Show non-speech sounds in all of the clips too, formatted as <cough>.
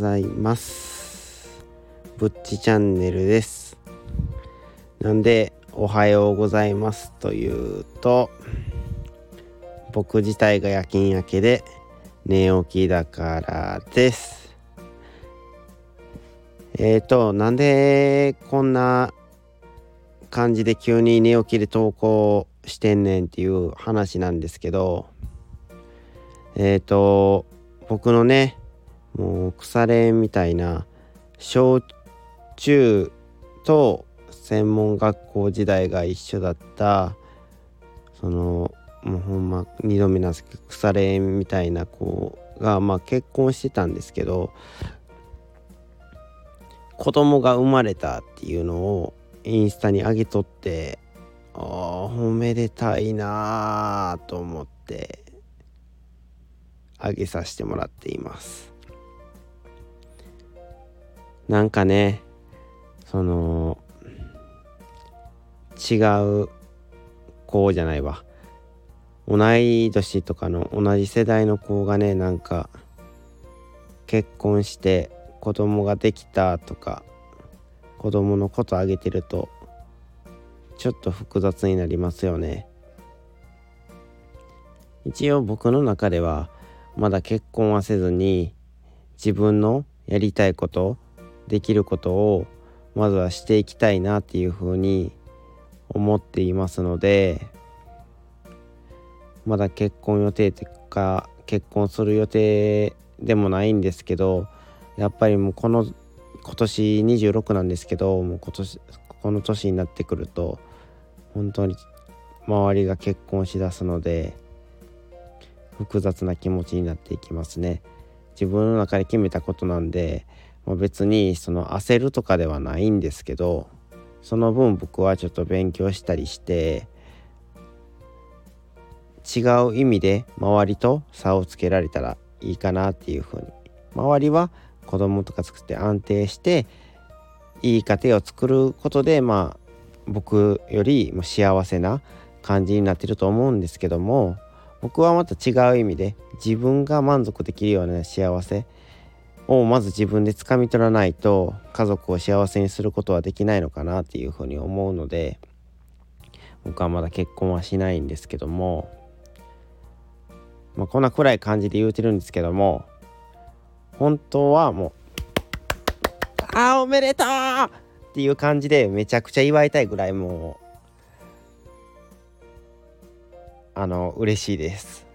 ざいます。ぶっちチャンネルです。なんでおはようございますというと僕自体が夜勤明けで寝起きだからです。えっ、ー、となんでこんな感じで急に寝起きで投稿してんねんっていう話なんですけどえっ、ー、と僕のねもう腐れみたいな小中と専門学校時代が一緒だったそのもうほんま2度目なんです腐れ縁みたいな子がまあ結婚してたんですけど子供が生まれたっていうのをインスタに上げとってああおめでたいなあと思って上げさせてもらっています。なんかねその違う子じゃないわ。同い年とかの同じ世代の子がねなんか結婚して子供ができたとか子供のことあげてるとちょっと複雑になりますよね。一応僕の中ではまだ結婚はせずに自分のやりたいことできることをまずはしていきたいなっていうふうに思っていますのでまだ結婚予定とか結婚する予定でもないんですけどやっぱりもうこの今年26なんですけどもう今年この年になってくると本当に周りが結婚しだすので複雑な気持ちになっていきますね。自分の中で決めたことなんで、まあ、別にその焦るとかではないんですけどその分僕はちょっと勉強したりして違う意味で周りと差をつけられたらいいかなっていうふうに。周りは子供とか作って安定していい家庭を作ることでまあ僕よりも幸せな感じになってると思うんですけども僕はまた違う意味で自分が満足できるような幸せをまず自分で掴み取らないと家族を幸せにすることはできないのかなっていうふうに思うので僕はまだ結婚はしないんですけどもまあ、こんな暗い感じで言うてるんですけども本当はもう「あおめでとう!」っていう感じでめちゃくちゃ祝いたいぐらいもうあの嬉しいです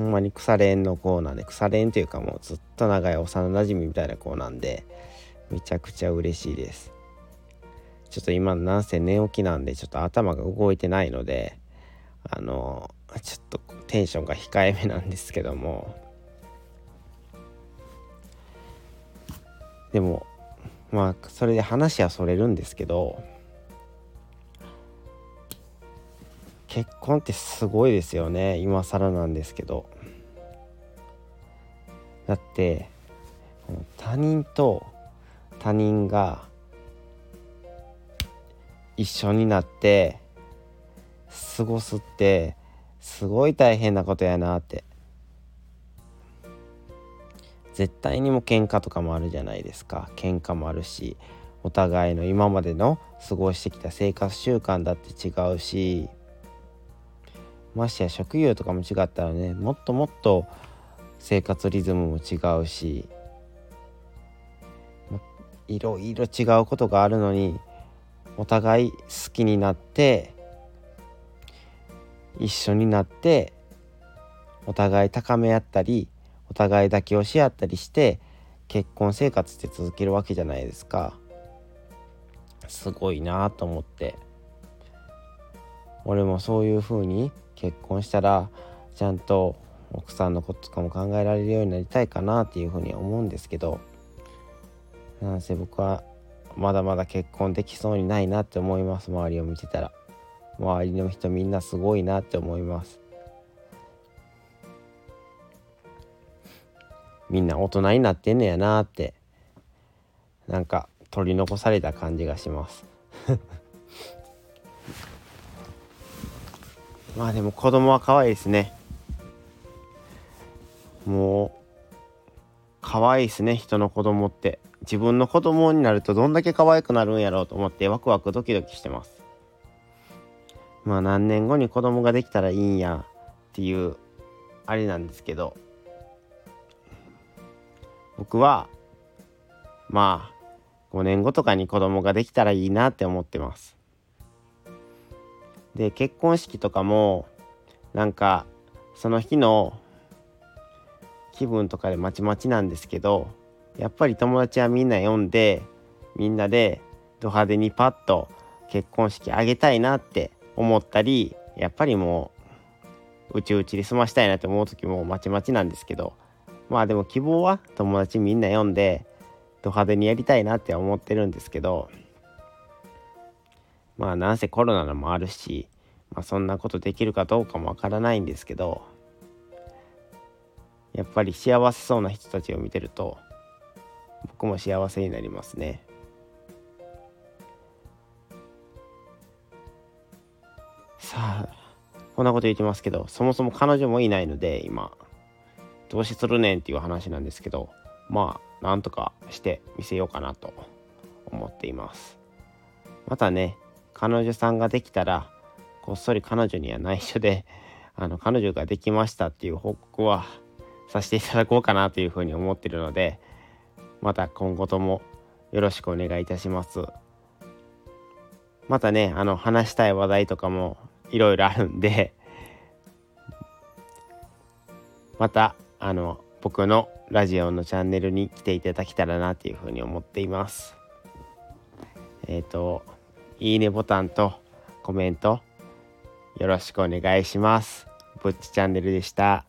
ほんまに腐れ縁の子なんで腐れ縁というかもうずっと長い幼なじみみたいな子なんでめちゃくちゃ嬉しいです。ちょっと今なんせ寝起きなんでちょっと頭が動いてないのであのちょっとテンションが控えめなんですけども。でもまあそれで話はそれるんですけど結婚ってすごいですよね。今更なんですけど。だって他人と他人が一緒になって過ごすってすごい大変なことやなって。絶対にも喧嘩とかもあるじゃないですか。喧嘩もあるしお互いの今までの過ごしてきた生活習慣だって違うし。ましてや職業とかも違ったらねもっともっと生活リズムも違うしいろいろ違うことがあるのにお互い好きになって一緒になってお互い高め合ったりお互い妥協し合ったりして結婚生活って続けるわけじゃないですか。すごいなと思って。俺もそういう風に結婚したらちゃんと奥さんのこととかも考えられるようになりたいかなっていう風に思うんですけどなんせ僕はまだまだ結婚できそうにないなって思います。周りを見てたら。周りの人みんなすごいなって思います。みんな大人になってんねやなってなんか取り残された感じがします。まあでも子供は可愛いですね。もう可愛いですね人の子供って。自分の子供になるとどんだけ可愛くなるんやろうと思ってワクワクドキドキしてます。まあ何年後に子供ができたらいいんやっていうあれなんですけど。僕はまあ5年後とかに子供ができたらいいなって思ってます。で結婚式とかもなんかその日の気分とかでまちまちなんですけどやっぱり友達はみんな呼んでみんなでド派手にパッと結婚式あげたいなって思ったりやっぱりもううちうちで済ましたいなって思う時もまちまちなんですけどまあでも希望は友達みんな呼んでド派手にやりたいなって思ってるんですけどまあなんせコロナのもあるし、まあ、そんなことできるかどうかもわからないんですけどやっぱり幸せそうな人たちを見てると僕も幸せになりますね。さあこんなこと言ってますけどそもそも彼女もいないので今どうしするねんっていう話なんですけどまあなんとかしてみせようかなと思っていますまたね彼女さんができたらこっそり彼女には内緒で <laughs> あの彼女ができましたっていう報告はさせていただこうかなというふうに思ってるのでまた今後ともよろしくお願いいたします。またねあの話したい話題とかもいろいろあるんでまたあの僕のラジオのチャンネルに来ていただけたらなというふうに思っています。えっ、ー、といいねボタンとコメントよろしくお願いします。ぼっちチャンネルでした。